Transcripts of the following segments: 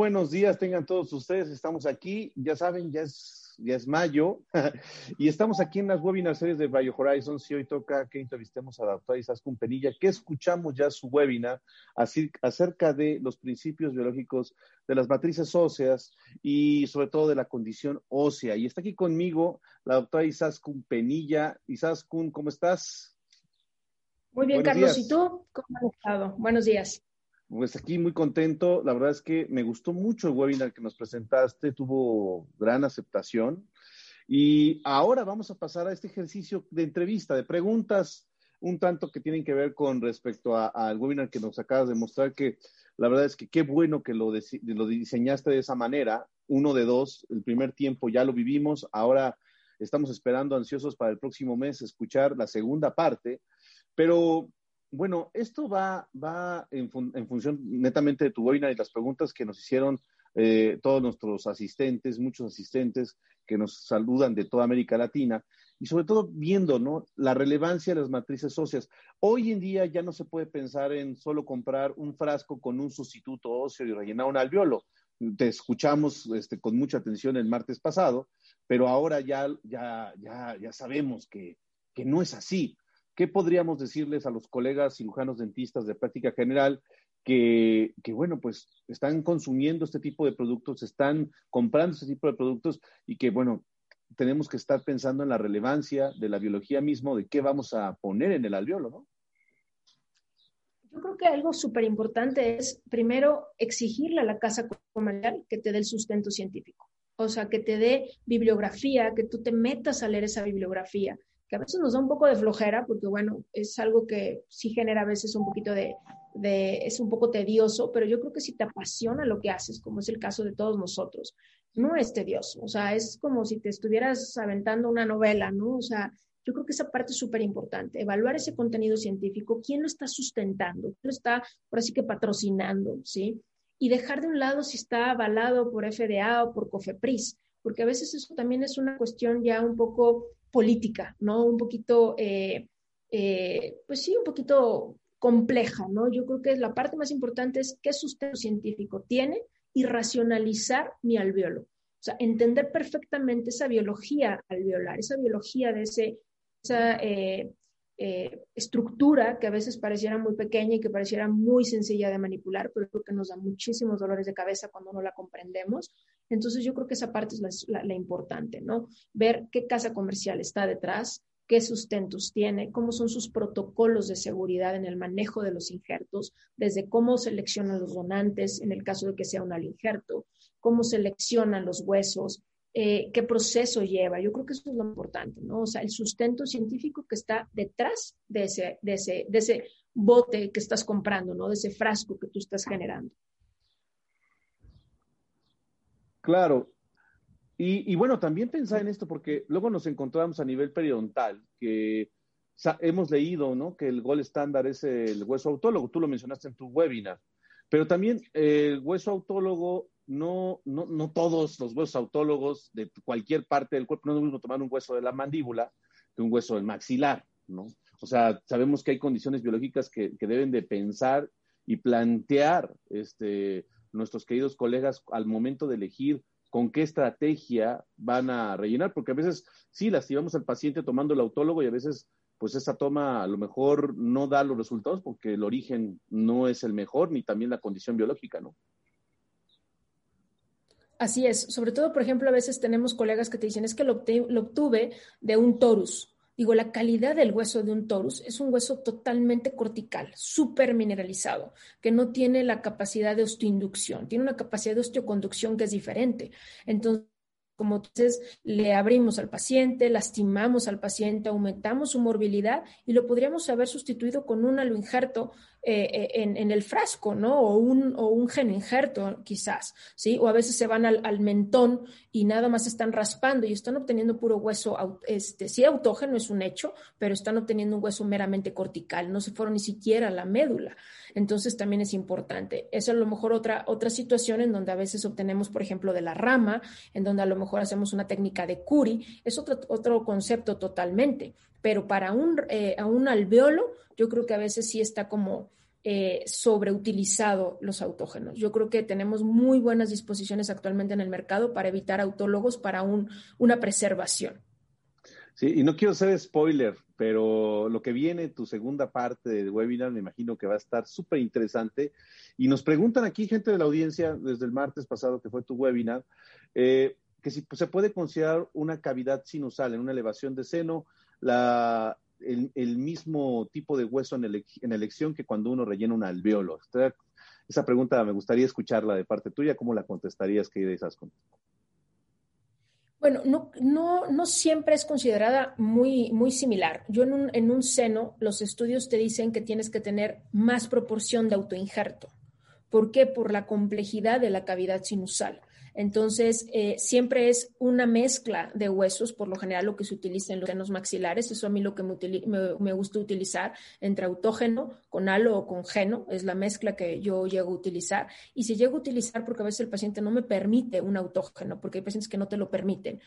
buenos días, tengan todos ustedes. Estamos aquí, ya saben, ya es, ya es mayo y estamos aquí en las webinars series de Bio Horizons y hoy toca que entrevistemos a la doctora Isaskun Penilla, que escuchamos ya su webinar acerca de los principios biológicos de las matrices óseas y sobre todo de la condición ósea. Y está aquí conmigo la doctora Isaskun Penilla. Isaskun, ¿cómo estás? Muy bien, Carlos. ¿Y tú? ¿Cómo has estado? Buenos días. Pues aquí muy contento. La verdad es que me gustó mucho el webinar que nos presentaste, tuvo gran aceptación. Y ahora vamos a pasar a este ejercicio de entrevista, de preguntas, un tanto que tienen que ver con respecto al webinar que nos acabas de mostrar, que la verdad es que qué bueno que lo, lo diseñaste de esa manera, uno de dos, el primer tiempo ya lo vivimos, ahora estamos esperando ansiosos para el próximo mes escuchar la segunda parte, pero bueno, esto va, va en, función netamente de tu webinar y las preguntas que nos hicieron eh, todos nuestros asistentes, muchos asistentes que nos saludan de toda América Latina y sobre todo viendo ¿no? la relevancia de las matrices óseas. Hoy en día ya no se puede pensar en solo comprar un frasco con un sustituto óseo y rellenar un alveolo. Te escuchamos este, con mucha atención el martes pasado, pero ahora ya, ya, ya, ya sabemos que, que no es así. ¿Qué podríamos decirles a los colegas cirujanos dentistas de práctica general que, bueno, pues están consumiendo este tipo de productos, están comprando este tipo de productos y que, bueno, tenemos que estar pensando en la relevancia de la biología mismo, de qué vamos a poner en el alveolo, ¿no? Yo creo que algo súper importante es, primero, exigirle a la casa comercial que te dé el sustento científico. O sea, que te dé bibliografía, que tú te metas a leer esa bibliografía, que a veces nos da un poco de flojera, porque bueno, es algo que sí genera a veces un poquito de, es un poco tedioso, pero yo creo que si te apasiona lo que haces, como es el caso de todos nosotros, no es tedioso, o sea, es como si te estuvieras aventando una novela, ¿no? O sea, yo creo que esa parte es súper importante, evaluar ese contenido científico, quién lo está sustentando, quién lo está, por así que patrocinando, ¿sí? Y dejar de un lado si está avalado por FDA o por COFEPRIS, porque a veces eso también es una cuestión ya un poco política, ¿no? Un poquito, eh, eh, pues sí, un poquito compleja, ¿no? Yo creo que la parte más importante es qué sustento científico tiene y racionalizar mi alveolo. O sea, entender perfectamente esa biología alveolar, esa biología de ese, esa eh, estructura que a veces pareciera muy pequeña y que pareciera muy sencilla de manipular, pero creo que nos da muchísimos dolores de cabeza cuando no la comprendemos. Entonces yo creo que esa parte es la, importante, ¿no? Ver qué casa comercial está detrás, qué sustentos tiene, cómo son sus protocolos de seguridad en el manejo de los injertos, desde cómo seleccionan los donantes en el caso de que sea un injerto, cómo seleccionan los huesos, eh, qué proceso lleva. Yo creo que eso es lo importante, ¿no? O sea, el sustento científico que está detrás de ese, de ese, de ese bote que estás comprando, ¿no? De ese frasco que tú estás generando. Claro. Y, bueno, también pensar en esto, porque luego nos encontramos a nivel periodontal, que hemos leído, ¿no? Que el gol estándar es el hueso autólogo, tú lo mencionaste en tu webinar, pero también el hueso autólogo, no, no, no todos los huesos autólogos de cualquier parte del cuerpo, no es lo mismo tomar un hueso de la mandíbula que un hueso del maxilar, ¿no? O sea, sabemos que hay condiciones biológicas que, que deben de pensar y plantear este, nuestros queridos colegas al momento de elegir con qué estrategia van a rellenar, porque a veces sí lastimamos al paciente tomando el autólogo y a veces pues esa toma a lo mejor no da los resultados porque el origen no es el mejor ni también la condición biológica, ¿no? Así es, sobre todo, por ejemplo, a veces tenemos colegas que te dicen, es que lo, obtuve de un torus, Digo, la calidad del hueso de un torus es un hueso totalmente cortical, súper mineralizado, que no tiene la capacidad de osteoinducción, tiene una capacidad de osteoconducción que es diferente. Entonces, como entonces le abrimos al paciente, lastimamos al paciente, aumentamos su morbilidad y lo podríamos haber sustituido con un aloinjerto eh, eh, en, el frasco, ¿no? O un, o un gen injerto, quizás, ¿sí? O a veces se van al, mentón y nada más están raspando y están obteniendo puro hueso, este, sí, autógeno es un hecho, pero están obteniendo un hueso meramente cortical, no se fueron ni siquiera a la médula. Entonces también es importante. Eso es a lo mejor otra, otra situación en donde a veces obtenemos, por ejemplo, de la rama, en donde a lo mejor hacemos una técnica de curi, es otro, otro concepto totalmente pero para un, eh, a un alveolo yo creo que a veces sí está como, eh, sobreutilizado los autógenos. Yo creo que tenemos muy buenas disposiciones actualmente en el mercado para evitar autólogos para un, una preservación. Sí, y no quiero ser spoiler, pero lo que viene, tu segunda parte del webinar, me imagino que va a estar súper interesante. Y nos preguntan aquí, gente de la audiencia, desde el martes pasado que fue tu webinar, eh, que si se puede considerar una cavidad sinusal en una elevación de seno, la, el, mismo tipo de hueso en, en, elección que cuando uno rellena un alveolo. Esa pregunta me gustaría escucharla de parte tuya. ¿Cómo la contestarías, querida Isascon? Bueno, no, no, no siempre es considerada muy, muy similar. Yo en un, en un seno, los estudios te dicen que tienes que tener más proporción de autoinjerto. ¿Por qué? Por la complejidad de la cavidad sinusal. Entonces, eh, siempre es una mezcla de huesos, por lo general lo que se utiliza en los senos maxilares, eso a mí lo que me, gusta utilizar entre autógeno con halo o con geno, es la mezcla que yo llego a utilizar. Y si llego a utilizar, porque a veces el paciente no me permite un autógeno, porque hay pacientes que no te lo permiten,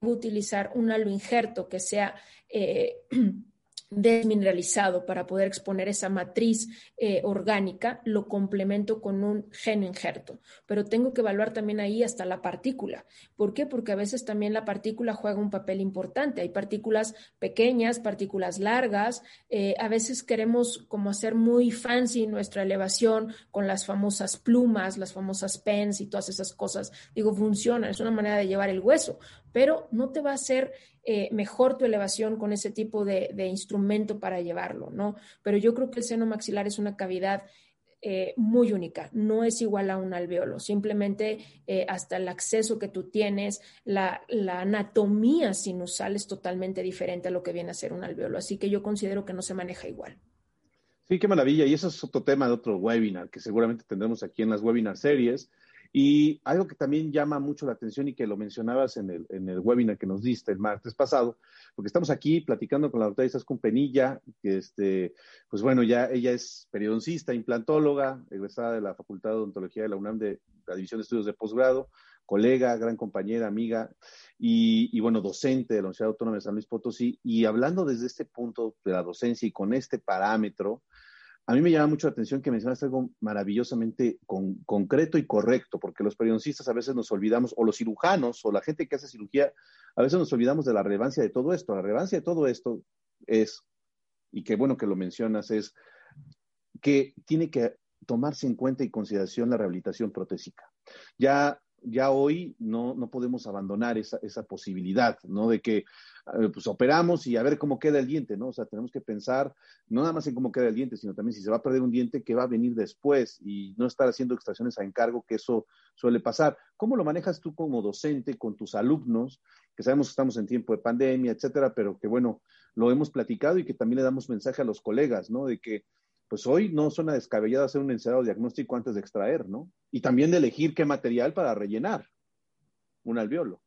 voy a utilizar un halo injerto que sea... Eh, desmineralizado para poder exponer esa matriz eh, orgánica, lo complemento con un gen injerto. Pero tengo que evaluar también ahí hasta la partícula. ¿Por qué? Porque a veces también la partícula juega un papel importante. Hay partículas pequeñas, partículas largas. Eh, a veces queremos como hacer muy fancy nuestra elevación con las famosas plumas, las famosas pens y todas esas cosas. Digo, funciona, es una manera de llevar el hueso, pero no te va a hacer eh, mejor tu elevación con ese tipo de, instrumento para llevarlo, ¿no? Pero yo creo que el seno maxilar es una cavidad eh, muy única, no es igual a un alveolo, simplemente eh, hasta el acceso que tú tienes, la, la, anatomía sinusal es totalmente diferente a lo que viene a ser un alveolo, así que yo considero que no se maneja igual. Sí, qué maravilla, y eso es otro tema de otro webinar que seguramente tendremos aquí en las webinar series y algo que también llama mucho la atención y que lo mencionabas en el, en el webinar que nos diste el martes pasado, porque estamos aquí platicando con la doctora Isaskun Penilla, que este, pues bueno, ya ella es periodoncista, implantóloga, egresada de la Facultad de Odontología de la UNAM de la División de Estudios de Posgrado, colega, gran compañera, amiga y, y, bueno, docente de la Universidad Autónoma de San Luis Potosí. Y hablando desde este punto de la docencia y con este parámetro, a mí me llama mucho la atención que mencionaste algo maravillosamente concreto y correcto, porque los periodistas a veces nos olvidamos, o los cirujanos, o la gente que hace cirugía, a veces nos olvidamos de la relevancia de todo esto. La relevancia de todo esto es, y qué bueno que lo mencionas, es que tiene que tomarse en cuenta y consideración la rehabilitación protésica. Ya ya hoy no, no podemos abandonar esa, esa, posibilidad, ¿no? De que eh, pues operamos y a ver cómo queda el diente, ¿no? O sea, tenemos que pensar no nada más en cómo queda el diente, sino también si se va a perder un diente, qué va a venir después y no estar haciendo extracciones a encargo, que eso suele pasar. ¿Cómo lo manejas tú como docente con tus alumnos? Que sabemos que estamos en tiempo de pandemia, etcétera, pero que bueno, lo hemos platicado y que también le damos mensaje a los colegas, ¿no? De que pues hoy no suena descabellado hacer un encerrado diagnóstico antes de extraer, ¿no? Y también de elegir qué material para rellenar un alveolo.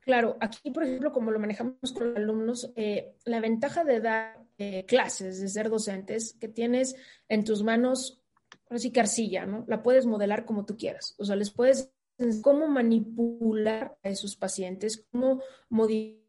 Claro, aquí, por ejemplo, como lo manejamos con los alumnos, eh, la ventaja de dar eh, clases, de ser docentes, que tienes en tus manos, así que arcilla, ¿no? La puedes modelar como tú quieras. O sea, les puedes cómo manipular a esos pacientes, cómo modificar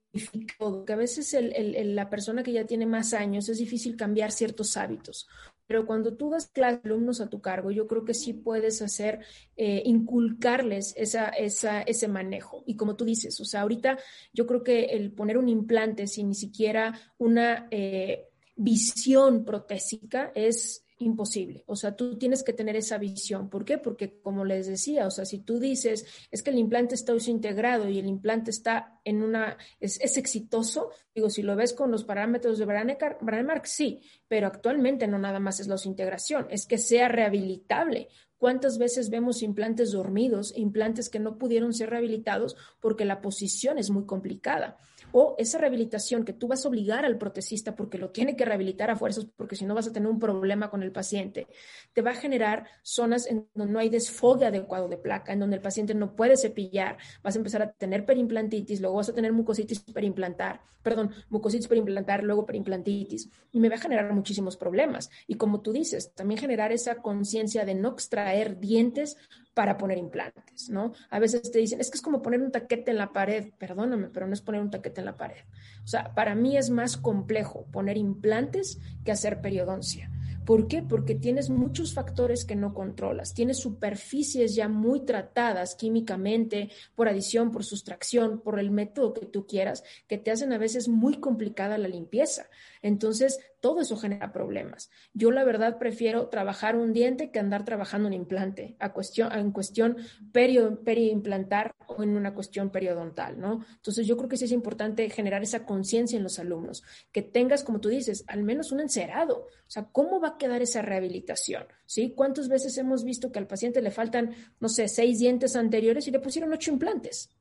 que a veces la persona que ya tiene más años es difícil cambiar ciertos hábitos. Pero cuando tú das clases alumnos a tu cargo, yo creo que sí puedes hacer, eh, inculcarles esa, esa, ese manejo. Y como tú dices, o sea, ahorita yo creo que el poner un implante sin ni siquiera una eh, visión protésica es imposible. O sea, tú tienes que tener esa visión. ¿Por qué? Porque como les decía, o sea, si tú dices, es que el implante está integrado y el implante está en una, es, exitoso, digo, si lo ves con los parámetros de Branemark, sí, pero actualmente no nada más es la integración, es que sea rehabilitable. ¿Cuántas veces vemos implantes dormidos, implantes que no pudieron ser rehabilitados porque la posición es muy complicada? O esa rehabilitación que tú vas a obligar al protecista porque lo tiene que rehabilitar a fuerzas, porque si no vas a tener un problema con el paciente, te va a generar zonas en donde no hay desfogue adecuado de placa, en donde el paciente no puede cepillar, vas a empezar a tener perimplantitis, luego vas a tener mucositis perimplantar, perdón, mucositis perimplantar, luego perimplantitis, y me va a generar muchísimos problemas. Y como tú dices, también generar esa conciencia de no extraer dientes para poner implantes, ¿no? A veces te dicen, es que es como poner un taquete en la pared, perdóname, pero no es poner un taquete en la pared. O sea, para mí es más complejo poner implantes que hacer periodoncia. ¿Por qué? Porque tienes muchos factores que no controlas. Tienes superficies ya muy tratadas químicamente, por adición, por sustracción, por el método que tú quieras, que te hacen a veces muy complicada la limpieza. Entonces, todo eso genera problemas. Yo la verdad prefiero trabajar un diente que andar trabajando un implante a cuestión, en cuestión periimplantar o en una cuestión periodontal, ¿no? Entonces yo creo que sí es importante generar esa conciencia en los alumnos, que tengas, como tú dices, al menos un encerado. O sea, ¿cómo va a quedar esa rehabilitación? ¿Sí? ¿Cuántas veces hemos visto que al paciente le faltan, no sé, seis dientes anteriores y le pusieron ocho implantes?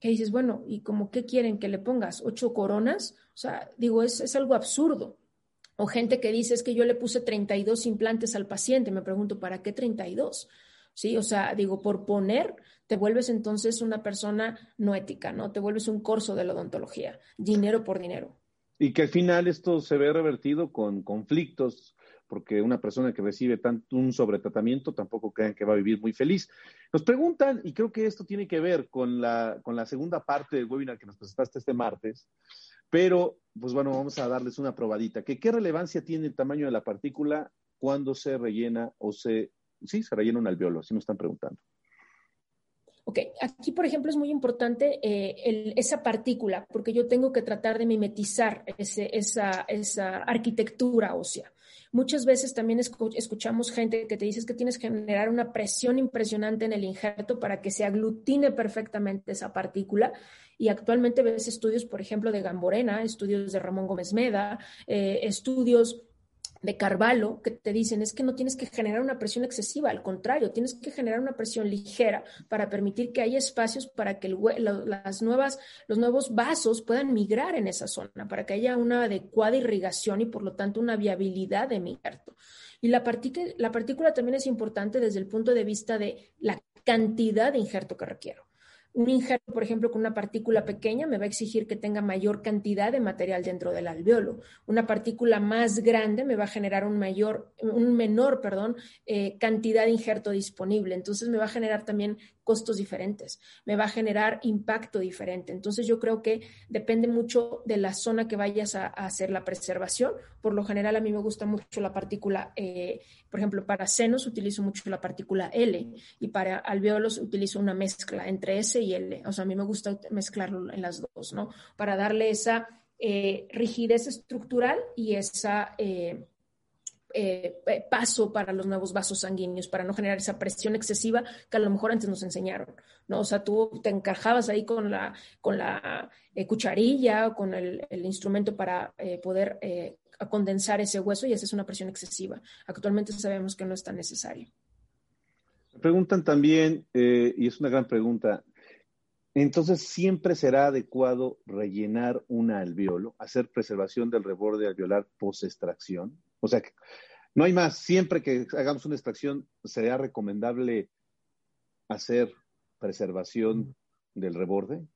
Que dices, bueno, ¿y como qué quieren que le pongas? ¿Ocho coronas? O sea, digo, es, es algo absurdo. O gente que dice es que yo le puse 32 implantes al paciente. Me pregunto, ¿para qué 32? Sí, o sea, digo, por poner, te vuelves entonces una persona no ética, ¿no? Te vuelves un corso de la odontología, dinero por dinero. Y que al final esto se ve revertido con conflictos, porque una persona que recibe tanto un sobretratamiento tampoco crean que va a vivir muy feliz. Nos preguntan, y creo que esto tiene que ver con la, con la segunda parte del webinar que nos presentaste este martes, pero, pues bueno, vamos a darles una probadita. ¿Qué relevancia tiene el tamaño de la partícula cuando se rellena o se, sí, se rellena un alveolo? Así nos están preguntando. Ok, aquí por ejemplo es muy importante eh, esa partícula, porque yo tengo que tratar de mimetizar esa, esa, arquitectura ósea. Muchas veces también escuchamos gente que te dice que tienes que generar una presión impresionante en el injerto para que se aglutine perfectamente esa partícula. Y actualmente ves estudios, por ejemplo, de Gamborena, estudios de Ramón Gómez Meda, eh, estudios de Carvalho que te dicen es que no tienes que generar una presión excesiva, al contrario, tienes que generar una presión ligera para permitir que haya espacios para que las nuevas, los nuevos vasos puedan migrar en esa zona, para que haya una adecuada irrigación y por lo tanto una viabilidad de injerto. Y la, la partícula también es importante desde el punto de vista de la cantidad de injerto que requiero. Un injerto, por ejemplo, con una partícula pequeña me va a exigir que tenga mayor cantidad de material dentro del alveolo. Una partícula más grande me va a generar un mayor, un menor, perdón, eh, cantidad de injerto disponible. Entonces me va a generar también costos diferentes, me va a generar impacto diferente. Entonces yo creo que depende mucho de la zona que vayas a, hacer la preservación. Por lo general a mí me gusta mucho la partícula, eh, por ejemplo, para senos utilizo mucho la partícula L y para alveolos utilizo una mezcla entre S y L. O sea, a mí me gusta mezclarlo en las dos, ¿no? Para darle esa eh, rigidez estructural y esa... Eh, eh, eh, paso para los nuevos vasos sanguíneos, para no generar esa presión excesiva que a lo mejor antes nos enseñaron, ¿no? O sea, tú te encajabas ahí con la, con la eh, cucharilla o con el, instrumento para poder condensar ese hueso y esa es una presión excesiva. Actualmente sabemos que no es tan necesario. Preguntan también, y es una gran pregunta, entonces, siempre será adecuado rellenar un alveolo, hacer preservación del reborde alveolar post-extracción. O sea, no hay más. Siempre que hagamos una extracción, sería recomendable hacer preservación del reborde.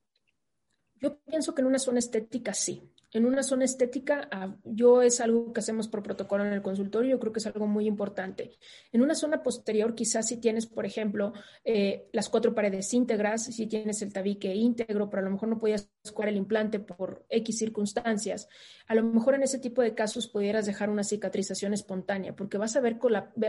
Yo pienso que en una zona estética sí en una zona estética, ah, yo es algo que hacemos por protocolo en el consultorio, yo creo que es algo muy importante. En una zona posterior, quizás si tienes, por ejemplo, eh, las cuatro paredes íntegras, si tienes el tabique íntegro, pero a lo mejor no podías escoger el implante por X circunstancias, a lo mejor en ese tipo de casos pudieras dejar una cicatrización espontánea, porque vas a ver,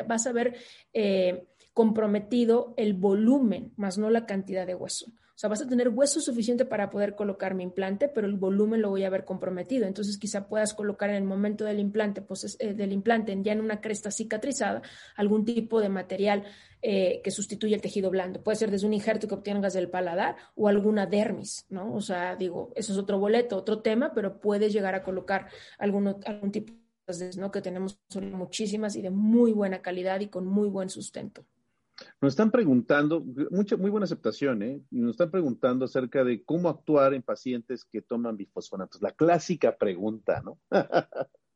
vas a ver eh, comprometido el volumen, más no la cantidad de hueso. O sea, vas a tener hueso suficiente para poder colocar mi implante, pero el volumen lo voy a ver comprometido. Entonces, quizá puedas colocar en el momento del implante, pues, eh, del implante ya en una cresta cicatrizada, algún tipo de material eh, que sustituye el tejido blando. Puede ser desde un injerto que obtengas del paladar o alguna dermis, ¿no? O sea, digo, eso es otro boleto, otro tema, pero puedes llegar a colocar algún, algún tipo de, ¿no? Que tenemos muchísimas y de muy buena calidad y con muy buen sustento. Nos están preguntando, mucha, muy buena aceptación, ¿eh? Nos están preguntando acerca de cómo actuar en pacientes que toman bifosfonatos. La clásica pregunta, ¿no?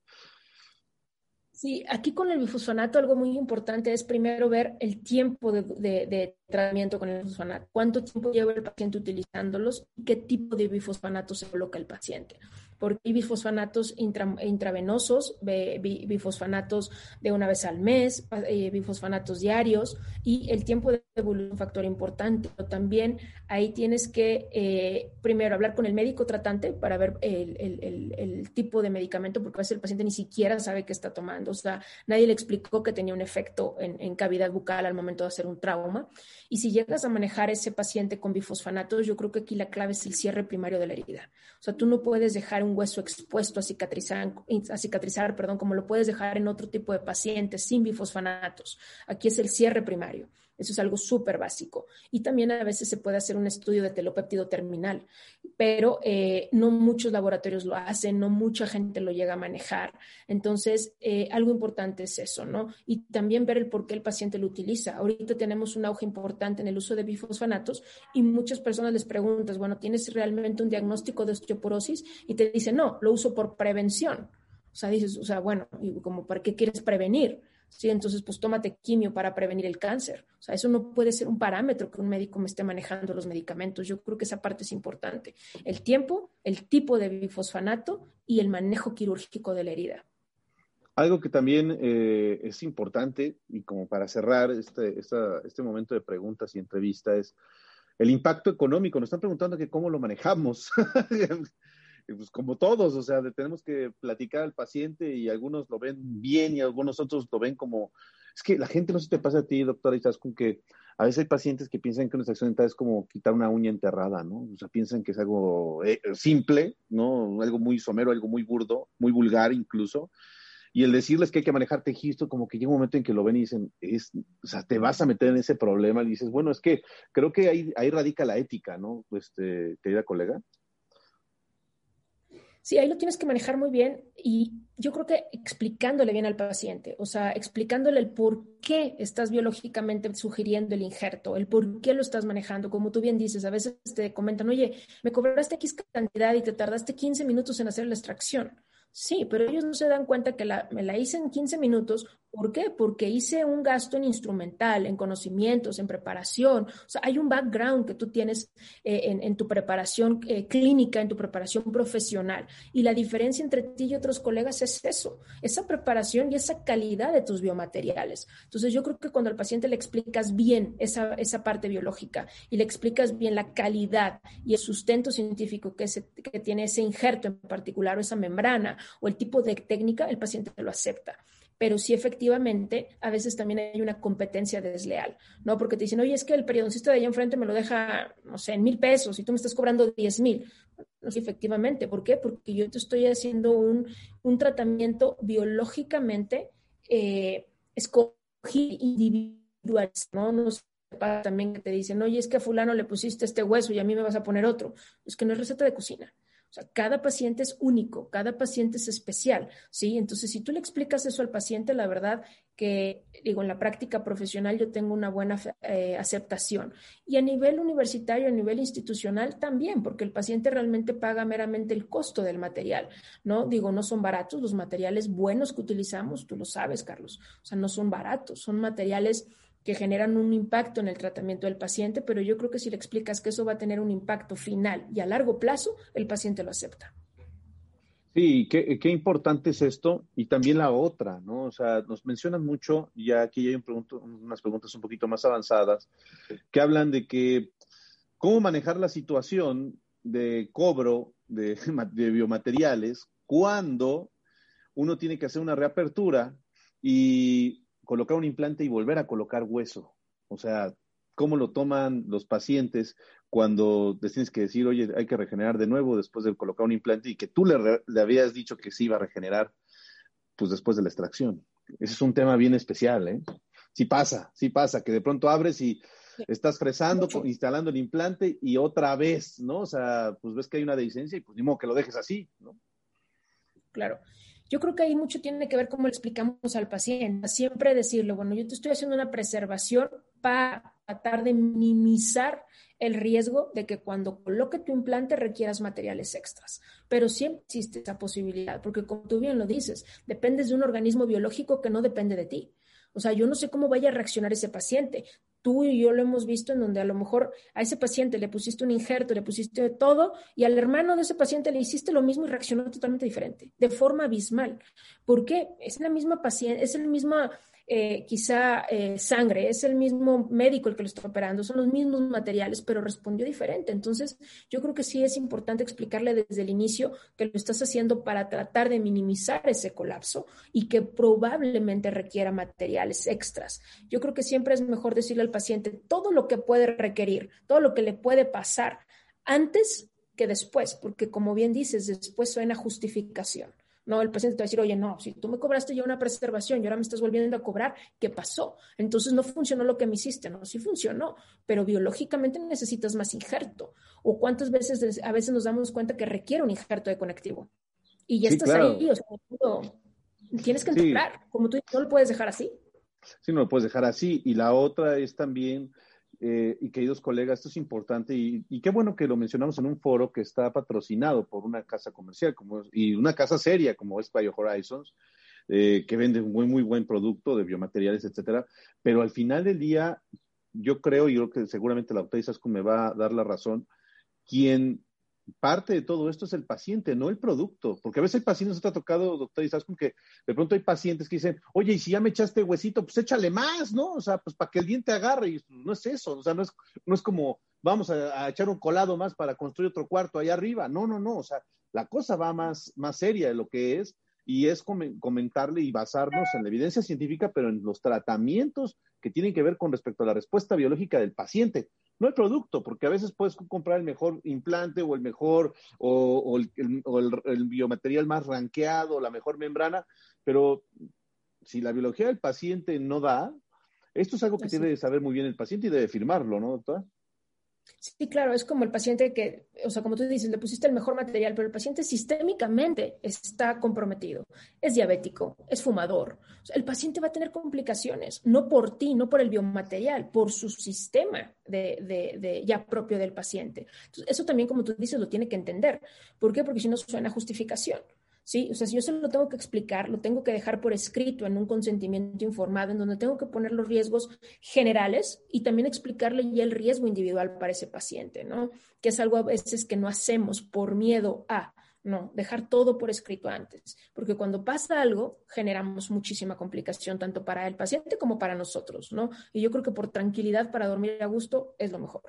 Sí, aquí con el bifosfonato algo muy importante es primero ver el tiempo de, tratamiento con el bifosfonato, cuánto tiempo lleva el paciente utilizándolos y qué tipo de bifosfonato se coloca el paciente. porque hay bifosfanatos intravenosos, bifosfanatos de una vez al mes, eh, bifosfanatos diarios, y el tiempo de evolución es un factor importante. También ahí tienes que eh, primero hablar con el médico tratante para ver el, tipo de medicamento, porque a veces el paciente ni siquiera sabe qué está tomando, nadie le explicó que tenía un efecto en, en cavidad bucal al momento de hacer un trauma. Y si llegas a manejar ese paciente con bifosfanatos, yo creo que aquí la clave es el cierre primario de la herida. O sea, tú no puedes dejar un hueso expuesto a cicatrizar, a cicatrizar perdón, como lo puedes dejar en otro tipo de pacientes sin bifosfanatos. Aquí es el cierre primario. Eso es algo súper básico. Y también a veces se puede hacer un estudio de telopéptido terminal, pero eh, no muchos laboratorios lo hacen, no mucha gente lo llega a manejar. Entonces, eh, algo importante es eso, ¿no? Y también ver el por qué el paciente lo utiliza. Ahorita tenemos un auge importante en el uso de bifosfanatos y muchas personas les preguntas, bueno, ¿tienes realmente un diagnóstico de osteoporosis? Y te dicen, no, lo uso por prevención. O sea, dices, o sea, bueno, ¿y como para qué quieres prevenir? ¿Sí? Entonces, pues tómate quimio para prevenir el cáncer. O sea, eso no puede ser un parámetro que un médico me esté manejando los medicamentos. Yo creo que esa parte es importante. El tiempo, el tipo de bifosfanato y el manejo quirúrgico de la herida. Algo que también eh, es importante, y como para cerrar este, este momento de preguntas y entrevistas, es el impacto económico. Nos están preguntando que cómo lo manejamos. pues como todos, o sea, tenemos que platicar al paciente y algunos lo ven bien y algunos otros lo ven como, es que la gente no se te pasa a ti, doctora con que a veces hay pacientes que piensan que una extracción dental es como quitar una uña enterrada, ¿no? O sea, piensan que es algo eh, simple, ¿no? Algo muy somero, algo muy burdo, muy vulgar incluso. Y el decirles que hay que manejar tejido, como que llega un momento en que lo ven y dicen, es, o sea, te vas a meter en ese problema y dices, bueno, es que creo que ahí, ahí radica la ética, ¿no? Este, querida colega. Sí, ahí lo tienes que manejar muy bien y yo creo que explicándole bien al paciente, o sea, explicándole el por qué estás biológicamente sugiriendo el injerto, el por qué lo estás manejando, como tú bien dices, a veces te comentan, oye, me cobraste X cantidad y te tardaste 15 minutos en hacer la extracción. Sí, pero ellos no se dan cuenta que me la hice en 15 minutos ¿Por qué? Porque hice un gasto en instrumental, en conocimientos, en preparación. O sea, hay un background que tú tienes eh, en, tu preparación eh, clínica, en tu preparación profesional. Y la diferencia entre ti y otros colegas es eso, esa preparación y esa calidad de tus biomateriales. Entonces, yo creo que cuando al paciente le explicas bien esa, esa parte biológica y le explicas bien la calidad y el sustento científico que, que tiene ese injerto en particular o esa membrana o el tipo de técnica, el paciente lo acepta pero sí efectivamente a veces también hay una competencia desleal, ¿no? Porque te dicen, oye, es que el periodoncista de allá enfrente me lo deja, no sé, en mil pesos y tú me estás cobrando diez mil. No, sí, efectivamente, ¿por qué? Porque yo te estoy haciendo un, un tratamiento biológicamente eh, escogido individual, ¿no? No también que te dicen, oye, es que a fulano le pusiste este hueso y a mí me vas a poner otro. Es que no es receta de cocina. O sea, cada paciente es único, cada paciente es especial, ¿sí? Entonces, si tú le explicas eso al paciente, la verdad que, digo, en la práctica profesional yo tengo una buena eh, aceptación. Y a nivel universitario, a nivel institucional también, porque el paciente realmente paga meramente el costo del material, ¿no? Digo, no son baratos los materiales buenos que utilizamos, tú lo sabes, Carlos. O sea, no son baratos, son materiales que generan un impacto en el tratamiento del paciente, pero yo creo que si le explicas que eso va a tener un impacto final y a largo plazo, el paciente lo acepta. Sí, qué, qué importante es esto y también la otra, ¿no? O sea, nos mencionan mucho, ya aquí hay unas preguntas un poquito más avanzadas, que hablan de que cómo manejar la situación de cobro de biomateriales cuando uno tiene que hacer una reapertura y colocar un implante y volver a colocar hueso. O sea, ¿cómo lo toman los pacientes cuando les tienes que decir, oye, hay que regenerar de nuevo después de colocar un implante y que tú le, habías dicho que sí iba a regenerar pues después de la extracción? Ese es un tema bien especial, ¿eh? Sí pasa, sí pasa, que de pronto abres y estás fresando, instalando el implante y otra vez, ¿no? O sea, pues ves que hay una deficiencia y pues ni modo que lo dejes así, ¿no? Claro. Yo creo que ahí mucho tiene que ver cómo le explicamos al paciente. Siempre decirle, bueno, yo te estoy haciendo una preservación para tratar de minimizar el riesgo de que cuando coloque tu implante requieras materiales extras. Pero siempre existe esa posibilidad, porque como tú bien lo dices, dependes de un organismo biológico que no depende de ti. O sea, yo no sé cómo vaya a reaccionar ese paciente. Tú y yo lo hemos visto en donde a lo mejor a ese paciente le pusiste un injerto, le pusiste todo, y al hermano de ese paciente le hiciste lo mismo y reaccionó totalmente diferente, de forma abismal. ¿Por qué? Es la misma paciente, es el mismo eh, quizá eh, sangre, es el mismo médico el que lo está operando, son los mismos materiales, pero respondió diferente. Entonces, yo creo que sí es importante explicarle desde el inicio que lo estás haciendo para tratar de minimizar ese colapso y que probablemente requiera materiales extras. Yo creo que siempre es mejor decirle al paciente todo lo que puede requerir, todo lo que le puede pasar antes que después, porque como bien dices, después suena justificación. No, el paciente te va a decir, oye, no, si tú me cobraste ya una preservación y ahora me estás volviendo a cobrar, ¿qué pasó? Entonces no funcionó lo que me hiciste, no, sí funcionó, pero biológicamente necesitas más injerto. O cuántas veces, a veces nos damos cuenta que requiere un injerto de conectivo. Y ya estás ahí, o sea, tienes que entrar, como tú no lo puedes dejar así. Sí, no lo puedes dejar así. Y la otra es también eh, y queridos colegas, esto es importante y, qué bueno que lo mencionamos en un foro que está patrocinado por una casa comercial como y una casa seria como es Bio Horizons, eh, que vende un muy, muy buen producto de biomateriales, etcétera. Pero al final del día, yo creo, y creo que seguramente la doctora Isaskun me va a dar la razón, quien parte de todo esto es el paciente, no el producto. Porque a veces el paciente se te ha tocado, doctor Isaskun, que de pronto hay pacientes que dicen, oye, y si ya me echaste huesito, pues échale más, ¿no? O sea, pues para que el diente agarre. Y no es eso, o sea, no es, no es como vamos a, echar un colado más para construir otro cuarto allá arriba. No, no, no. O sea, la cosa va más, más seria de lo que es y es comentarle y basarnos en la evidencia científica, pero en los tratamientos que tienen que ver con respecto a la respuesta biológica del paciente, no el producto, porque a veces puedes comprar el mejor implante o el mejor, o, el, biomaterial más ranqueado, la mejor membrana, pero si la biología del paciente no da, esto es algo que tiene que saber muy bien el paciente y debe firmarlo, ¿no, doctora? Sí, claro, es como el paciente que, o sea, como tú dices, le pusiste el mejor material, pero el paciente sistémicamente está comprometido, es diabético, es fumador. el paciente va a tener complicaciones, no por ti, no por el biomaterial, por su sistema ya propio del paciente. eso también, como tú dices, lo tiene que entender. ¿Por qué? Porque si no suena justificación. ¿Sí? O sea, si yo se lo tengo que explicar, lo tengo que dejar por escrito en un consentimiento informado, en donde tengo que poner los riesgos generales y también explicarle ya el riesgo individual para ese paciente, ¿no? Que es algo a veces que no hacemos por miedo a, no, dejar todo por escrito antes, porque cuando pasa algo generamos muchísima complicación tanto para el paciente como para nosotros, ¿no? Y yo creo que por tranquilidad para dormir a gusto es lo mejor.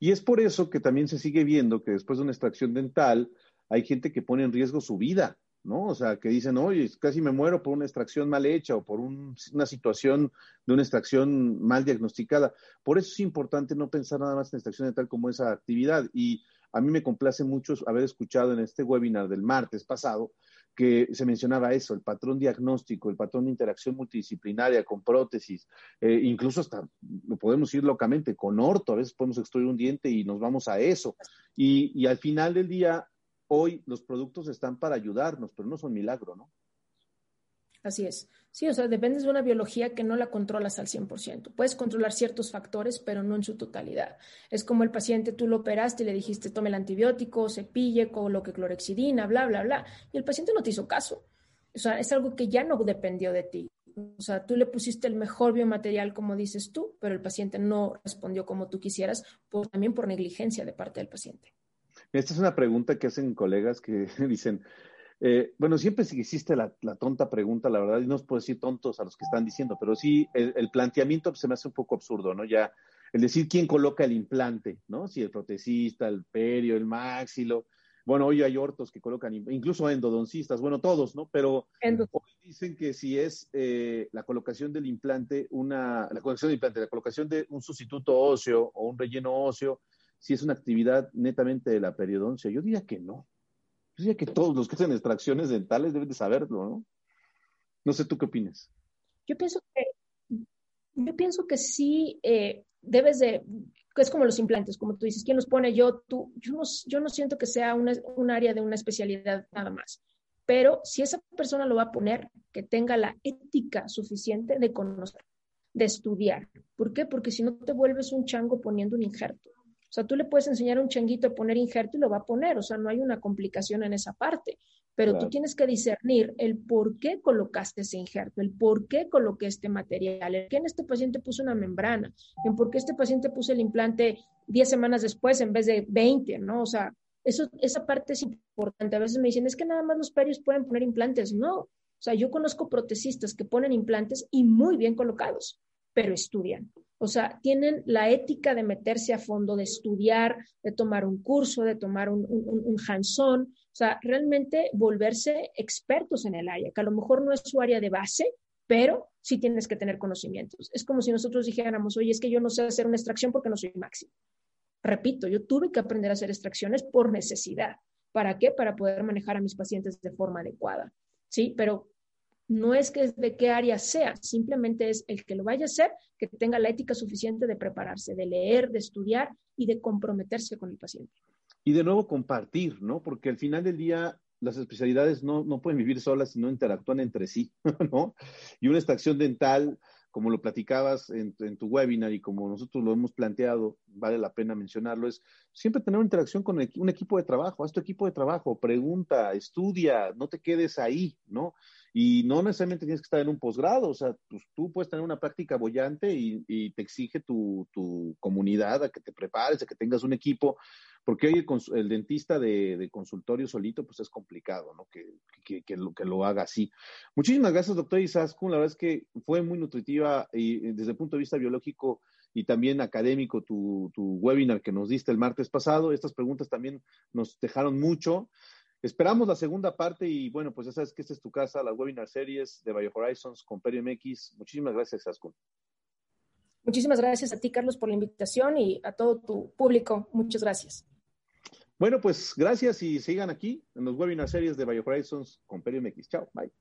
Y es por eso que también se sigue viendo que después de una extracción dental, hay gente que pone en riesgo su vida, ¿no? O sea, que dicen, oye, casi me muero por una extracción mal hecha o por una situación de una extracción mal diagnosticada. Por eso es importante no pensar nada más en extracción de tal como esa actividad. Y a mí me complace mucho haber escuchado en este webinar del martes pasado que se mencionaba eso, el patrón diagnóstico, el patrón de interacción multidisciplinaria con prótesis, eh, incluso hasta, podemos ir locamente, con orto, a veces podemos extraer un diente y nos vamos a eso. Y al final del día, hoy los productos están para ayudarnos, pero no son milagro, ¿no? Así es. Sí, o sea, dependes de una biología que no la controlas al 100%. Puedes controlar ciertos factores, pero no en su totalidad. Es como el paciente, tú lo operaste y le dijiste, tome el antibiótico, cepille, coloque clorexidina, bla, bla, bla. Y el paciente no te hizo caso. O sea, es algo que ya no dependió de ti. O sea, tú le pusiste el mejor biomaterial, como dices tú, pero el paciente no respondió como tú quisieras, también por negligencia de parte del paciente. Esta es una pregunta que hacen colegas que dicen, eh, bueno, siempre existe la, tonta pregunta, la verdad, y no os puedo decir tontos a los que están diciendo, pero sí el, planteamiento se me hace un poco absurdo, ¿no? Ya el decir quién coloca el implante, ¿no? Si el protecista, el perio, el máxilo. Bueno, hoy hay ortos que colocan, incluso endodoncistas, bueno, todos, ¿no? Pero hoy dicen que si es eh, la colocación del implante, una, la colocación del implante, la colocación de un sustituto óseo o un relleno óseo, si es una actividad netamente de la periodoncia. Yo diría que no. Yo diría que todos los que hacen extracciones dentales deben de saberlo, ¿no? No sé tú qué opinas. Yo pienso que, yo pienso que sí eh, debes de, es como los implantes, como tú dices, ¿quién los pone? Yo, tú, yo no, yo no siento que sea un área de una especialidad nada más. Pero si esa persona lo va a poner, que tenga la ética suficiente de conocer, de estudiar. ¿Por qué? Porque si no te vuelves un chango poniendo un injerto. O sea, tú le puedes enseñar a un changuito a poner injerto y lo va a poner, o sea, no hay una complicación en esa parte. pero tú tienes que discernir el por qué colocaste ese injerto, el por qué coloqué este material, el qué en este paciente puso una membrana, en por qué este paciente puso el implante 10 semanas después en vez de 20, ¿no? O sea, eso, esa parte es importante. A veces me dicen, es que nada más los perios pueden poner implantes. No, o sea, yo conozco protecistas que ponen implantes y muy bien colocados, pero estudian. O sea, tienen la ética de meterse a fondo, de estudiar, de tomar un curso, de tomar un, un, un o sea, realmente volverse expertos en el área, que a lo mejor no es su área de base, pero sí tienes que tener conocimientos. Es como si nosotros dijéramos, oye, es que yo no sé hacer una extracción porque no soy máximo. Repito, yo tuve que aprender a hacer extracciones por necesidad. ¿Para qué? Para poder manejar a mis pacientes de forma adecuada. Sí, pero no es que de qué área sea, simplemente es el que lo vaya a hacer, que tenga la ética suficiente de prepararse, de leer, de estudiar y de comprometerse con el paciente. Y de nuevo compartir, ¿no? Porque al final del día las especialidades no, no pueden vivir solas, sino interactúan entre sí, ¿no? Y una extracción dental, como lo platicabas en, tu webinar y como nosotros lo hemos planteado, vale la pena mencionarlo, es siempre tener una interacción con un equipo de trabajo, haz tu equipo de trabajo, pregunta, estudia, no te quedes ahí, ¿no? Y no necesariamente tienes que estar en un posgrado, o sea, pues tú puedes tener una práctica bollante y, te exige tu, tu, comunidad a que te prepares, a que tengas un equipo, porque hoy el, el dentista de, consultorio solito, pues es complicado, ¿no? Que, que, que, lo, que lo haga así. Muchísimas gracias, doctor Isaskun, la verdad es que fue muy nutritiva y desde el punto de vista biológico y también académico tu webinar que nos diste el martes pasado. Estas preguntas también nos dejaron mucho. Esperamos la segunda parte y bueno, pues ya sabes que esta es tu casa, la webinar series de Bio Horizons con Perio MX. Muchísimas gracias, Askun. Muchísimas gracias a ti, Carlos, por la invitación y a todo tu público. Muchas gracias. Bueno, pues gracias y sigan aquí en los webinar series de Bio Horizons con Perio MX. Chao, bye.